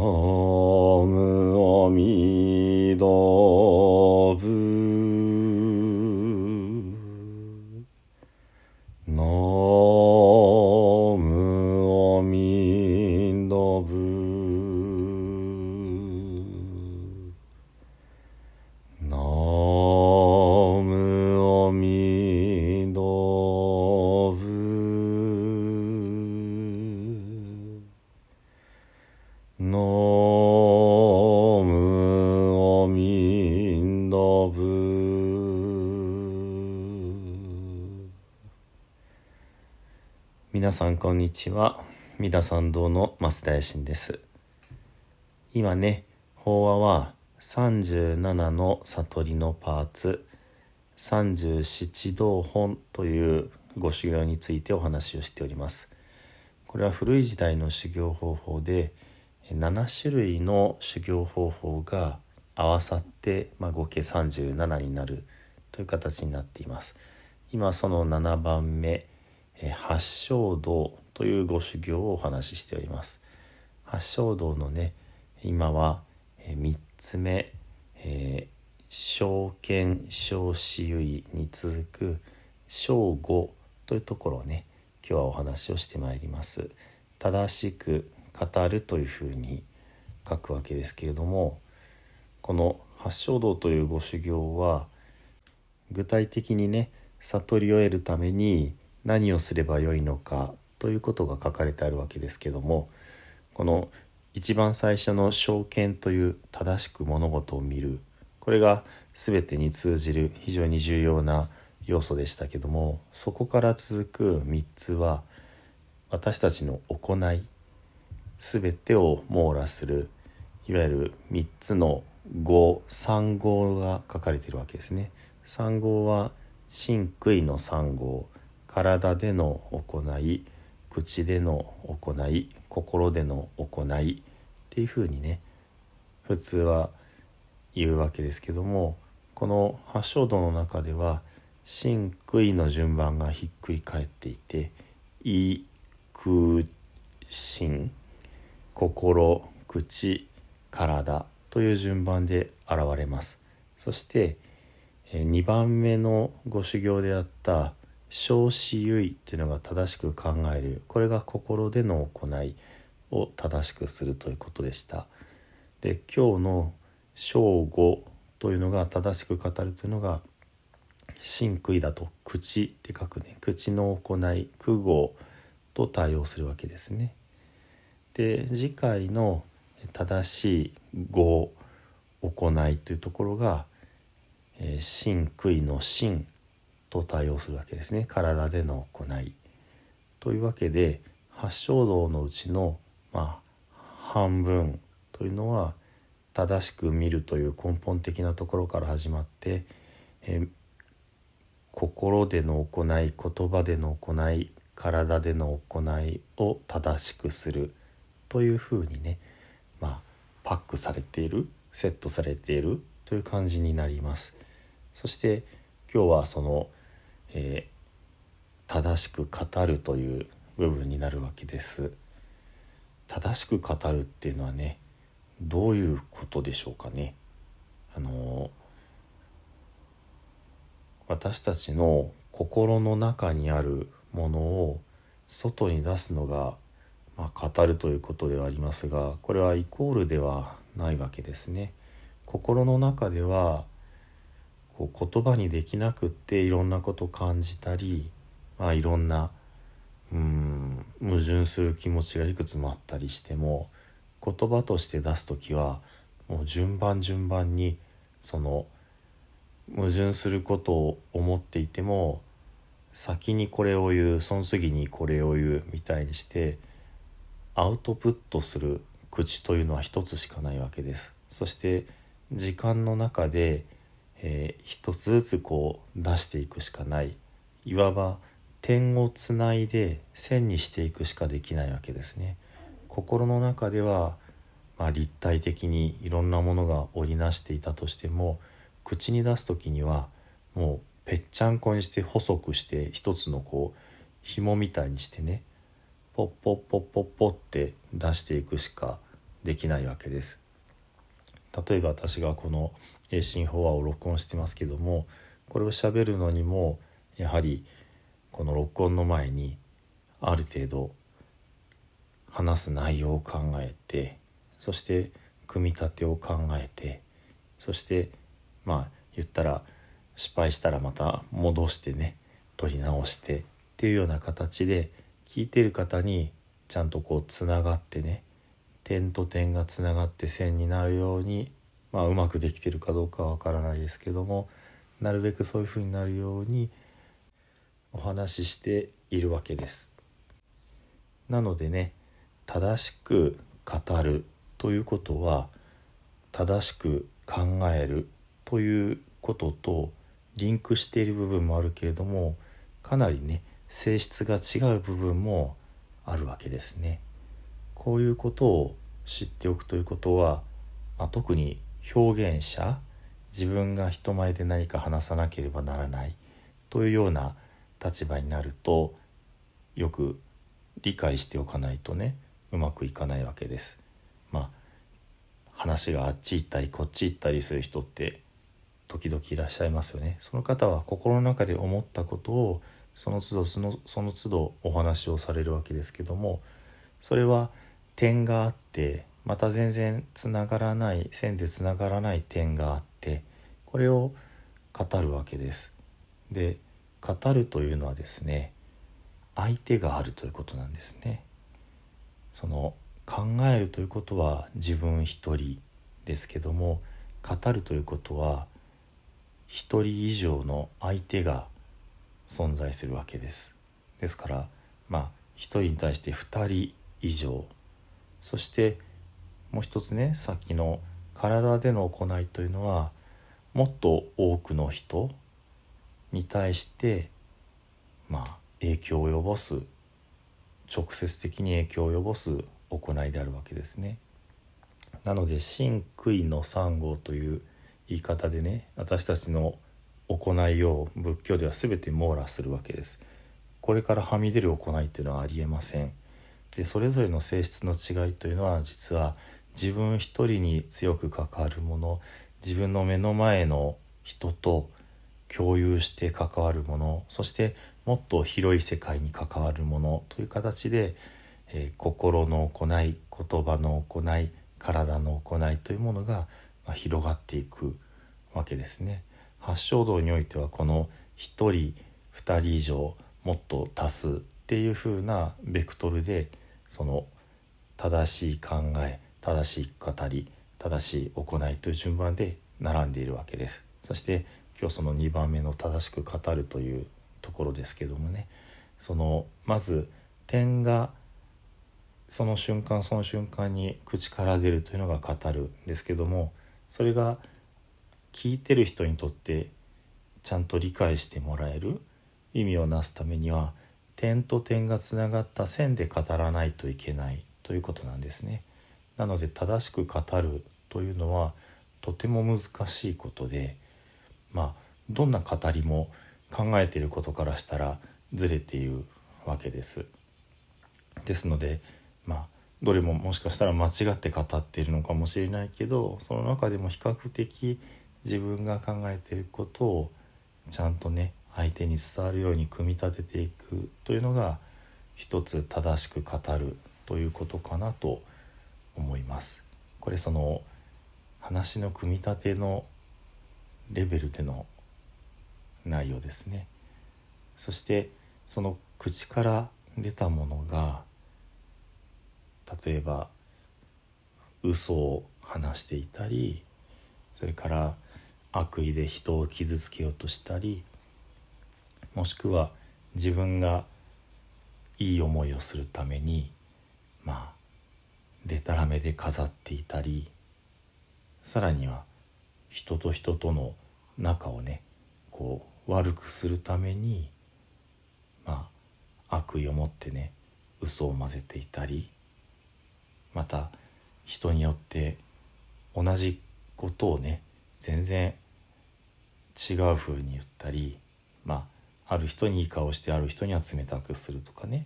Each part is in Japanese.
ム皆さんこんにちは。三田参道の増田衛進です。今ね法話は37の悟りのパーツ37道本というご修行についてお話をしております。これは古い時代の修行方法で7種類の修行方法が合わさって、まあ、合計37になるという形になっています。今その7番目八正道というご修行をお話ししております。八正道のね今はえ3つ目、えー正見正死唯に続く正語というところをね今日はお話をしてまいります。正しく語るというふうに書くわけですけれどもこの八正道というご修行は具体的にね悟りを得るために何をすればよいのかということが書かれてあるわけですけどもこの一番最初の「正見」という正しく物事を見るこれが全てに通じる非常に重要な要素でしたけどもそこから続く3つは私たちの行い全てを網羅するいわゆる3つの語三号が書かれているわけですね。三号は真悔の三号体での行い口での行い心での行いっていうふうにね普通は言うわけですけどもこの八正道の中では真悔の順番がひっくり返っていて「い」「く」「心」心口体という順番で現れます。そして2番目のご修行であった小子唯というのが正しく考える。これが心での行いを正しくするということでした。で今日の正語というのが正しく語るというのが真悔だと口って書くね。口の行い苦語と対応するわけですね。で次回の正しい語行いというところが「え、真悔の真」と対応するわけですね体での行い。というわけで八正道のうちの、まあ、半分というのは正しく見るという根本的なところから始まって、え、心での行い言葉での行い体での行いを正しくするというふうにね、まあ、パックされているセットされているという感じになります。そして今日はその、えー、正しく語るという部分になるわけです。正しく語るっていうのはねどういうことでしょうかね。あの私たちの心の中にあるものを外に出すのが、まあ、語るということではありますがこれはイコールではないわけですね。心の中ではこう言葉にできなくっていろんなこと感じたり、まあ、いろんなうん矛盾する気持ちがいくつもあったりしても言葉として出す時はもう順番順番にその矛盾することを思っていても先にこれを言うその次にこれを言うみたいにしてアウトプットする口というのは一つしかないわけです。そして時間の中で、えー、一つずつこう出していくしかないいわば点をつないで線にしていくしかできないわけですね。心の中では、まあ、立体的にいろんなものが織りなしていたとしても口に出す時にはもうぺっちゃんこにして細くして一つのこう紐みたいにしてねポッポッポッポッポって出していくしかできないわけです。例えば私がこの英進法話を録音してますけどもこれを喋るのにもやはりこの録音の前にある程度話す内容を考えてそして組み立てを考えてそしてまあ言ったら失敗したらまた戻してね取り直してっていうような形で聞いてる方にちゃんとこうつながってね点と点がつながって線になるようにまあうまくできてるかどうかはわからないですけどもなるべくそういうふうになるようにお話ししているわけです。なのでね正しく語るということは正しく考えるということとリンクしている部分もあるけれどもかなりね性質が違う部分もあるわけですね。こういうことを知っておくということは、まあ、特に表現者自分が人前で何か話さなければならないというような立場になるとよく理解しておかないとねうまくいかないわけです。まあ話があっち行ったりこっち行ったりする人って時々いらっしゃいますよね。その方は心の中で思ったことをその都度そのその都度お話をされるわけですけどもそれは点があってまた全然つながらない線でつながらない点があってこれを語るわけです。で語るというのはですね相手があるということなんですね。その考えるということは自分一人ですけども語るということは一人以上の相手が存在するわけです。ですからまあ一人に対して二人以上そしてもう一つねさっきの体での行いというのはもっと多くの人に対してまあ影響を及ぼす直接的に影響を及ぼす行いであるわけですね。なので「真悔の三号」という言い方でね私たちの行いを仏教では全て網羅するわけです。これからはみ出る行いというのはありえません。でそれぞれの性質の違いというのは実は自分一人に強く関わるもの自分の目の前の人と共有して関わるものそしてもっと広い世界に関わるものという形で、えー、心の行い言葉の行い体の行いというものが、まあ、広がっていくわけですね。八正道においてはこの1人2人以上もっと足すっていう風なベクトルでその正しい考え正しい語り正しい行いという順番で並んでいるわけです。そして今日その2番目の正しく語るというところですけどもねそのまず点がその瞬間その瞬間に口から出るというのが語るんですけどもそれが聞いてる人にとってちゃんと理解してもらえる意味をなすためには点と点がつながった線で語らないといけないということなんですね。なので正しく語るというのはとても難しいことでまあどんな語りも考えていることからしたらずれているわけです。ですのでまあどれももしかしたら間違って語っているのかもしれないけどその中でも比較的自分が考えていることをちゃんとね相手に伝わるように組み立てていくというのが一つ正しく語るということかなと思います。これその話の組み立てのレベルでの内容ですねそしてその口から出たものが例えば嘘を話していたりそれから悪意で人を傷つけようとしたりもしくは自分がいい思いをするためにまあでたらめで飾っていたりさらには人と人との仲をねこう悪くするためにまあ悪意を持ってね嘘を混ぜていたりまた人によって同じことをね全然違う風に言ったりまあある人にいい顔してある人には冷たくするとかね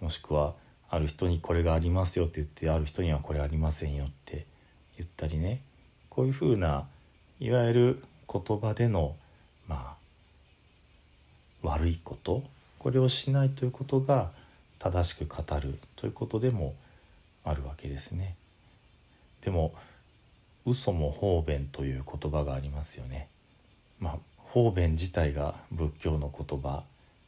もしくはある人にこれがありますよって言ってある人にはこれありませんよって言ったりねこういうふうないわゆる言葉でのまあ悪いことこれをしないということが正しく語るということでもあるわけですね。でも嘘も方便という言葉がありますよね。まあ方便自体が仏教の言葉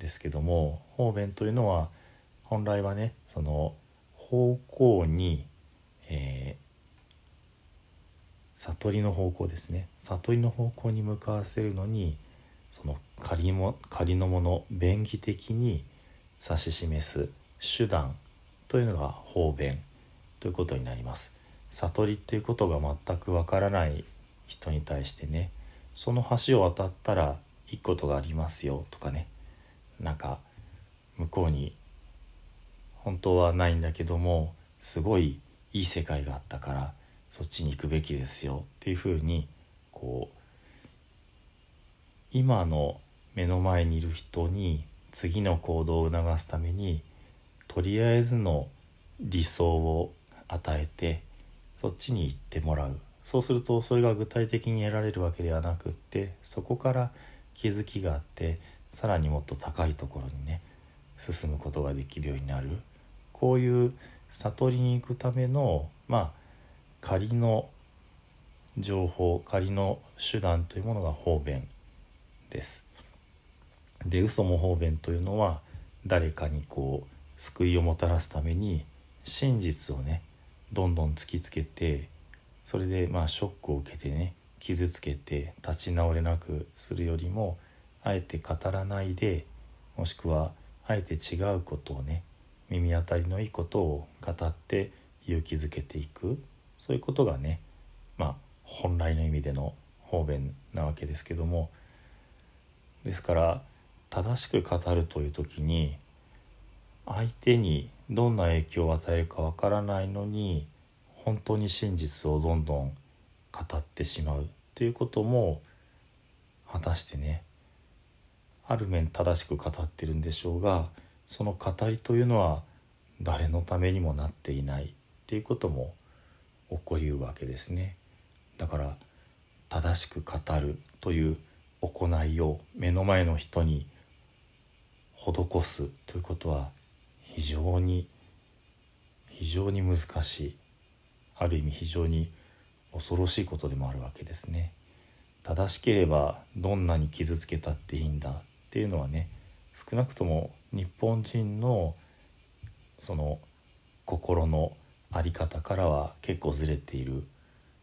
ですけども方便というのは本来はねその方向に、えー、悟りの方向ですね悟りの方向に向かわせるのにその仮も仮のもの便宜的に指し示す手段というのが方便ということになります。悟りっていうことが全くわからない人に対してねその橋を渡ったらいいことがありますよとかね。なんか向こうに本当はないんだけどもすごいいい世界があったからそっちに行くべきですよっていうふうにこう今の目の前にいる人に次の行動を促すためにとりあえずの理想を与えてそっちに行ってもらう。そうするとそれが具体的に得られるわけではなくってそこから気づきがあってさらにもっと高いところにね進むことができるようになるこういう悟りに行くためのまあ仮の情報仮の手段というものが方便です。で嘘も方便というのは誰かにこう救いをもたらすために真実をねどんどん突きつけてそれでまあショックを受けてね傷つけて立ち直れなくするよりもあえて語らないでもしくはあえて違うことをね耳当たりのいいことを語って勇気づけていく。そういうことがねまあ本来の意味での方便なわけですけども。ですから正しく語るという時に相手にどんな影響を与えるかわからないのに本当に真実をどんどん語ってしまうということも果たしてねある面正しく語ってるんでしょうがその語りというのは誰のためにもなっていないっていうことも起こりうわけですね。だから正しく語るという行いを目の前の人に施すということは非常に非常に難しいある意味非常に恐ろしいことでもあるわけですね。正しければどんなに傷つけたっていいんだっていうのはね少なくとも日本人のその心の在り方からは結構ずれている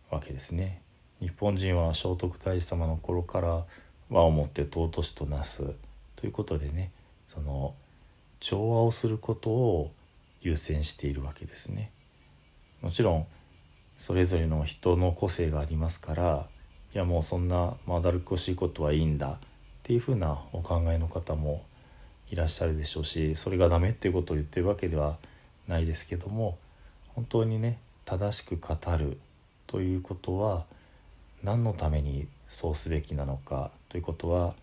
わけですね。日本人は聖徳太子様の頃から和をもって尊しとなすということでねその調和をすることを優先しているわけですね。もちろんそれぞれの人の個性がありますからいやもうそんなまだるっこしいことはいいんだっていうふうなお考えの方もいらっしゃるでしょうしそれがダメっていうことを言ってるわけではないですけども本当にね正しく語るということは何のためにそうすべきなのかということは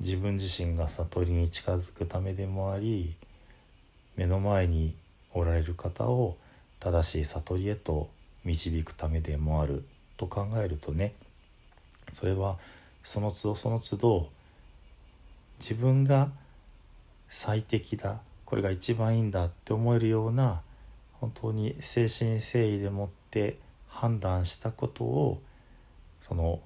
自分自身が悟りに近づくためでもあり目の前におられる方を正しい悟りへと導くためでもあると考えるとねそれはその都度その都度自分が最適だこれが一番いいんだって思えるような本当に誠心誠意でもって判断したことをその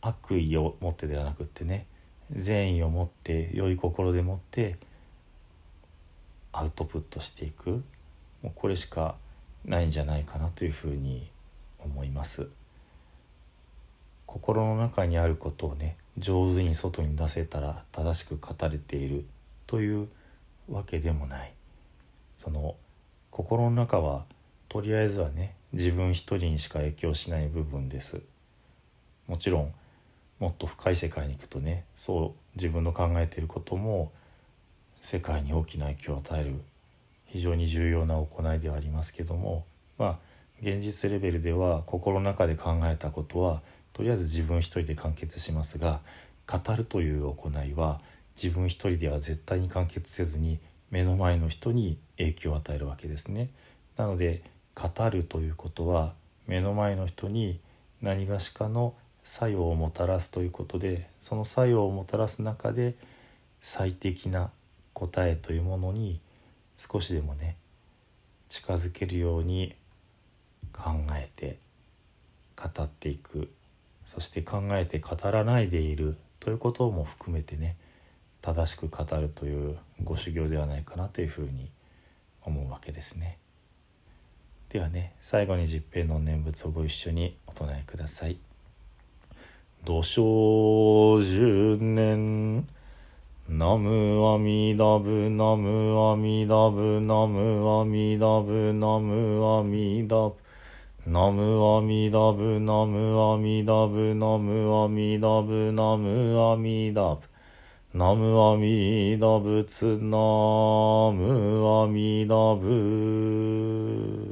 悪意を持ってではなくってね善意を持って良い心でもってアウトプットしていく。もうこれしかないんじゃないかなというふうに思います。心の中にあることをね上手に外に出せたら正しく語れているというわけでもない。その心の中はとりあえずはね自分一人にしか影響しない部分です。もちろんもっと深い世界に行くとねそう自分の考えていることも世界に大きな影響を与える非常に重要な行いではありますけどもまあ現実レベルでは心の中で考えたことはとりあえず自分一人で完結しますが語るという行いは自分一人では絶対に完結せずに目の前の人に影響を与えるわけですね。なので語るということは目の前の人に何がしかの作用をもたらすということでその作用をもたらす中で最適な答えというものに少しでもね近づけるように考えて語っていくそして考えて語らないでいるということも含めてね正しく語るというご修行ではないかなというふうに思うわけですね。ではね最後に十平の念仏をご一緒にお唱えください。土生十年ナムアミダブナムアミダブナムアミダブナムアミダブ。ナムアミダブナムアミダブナムアミダブナムアミダブ。ナムアミダブツナムアミダブ。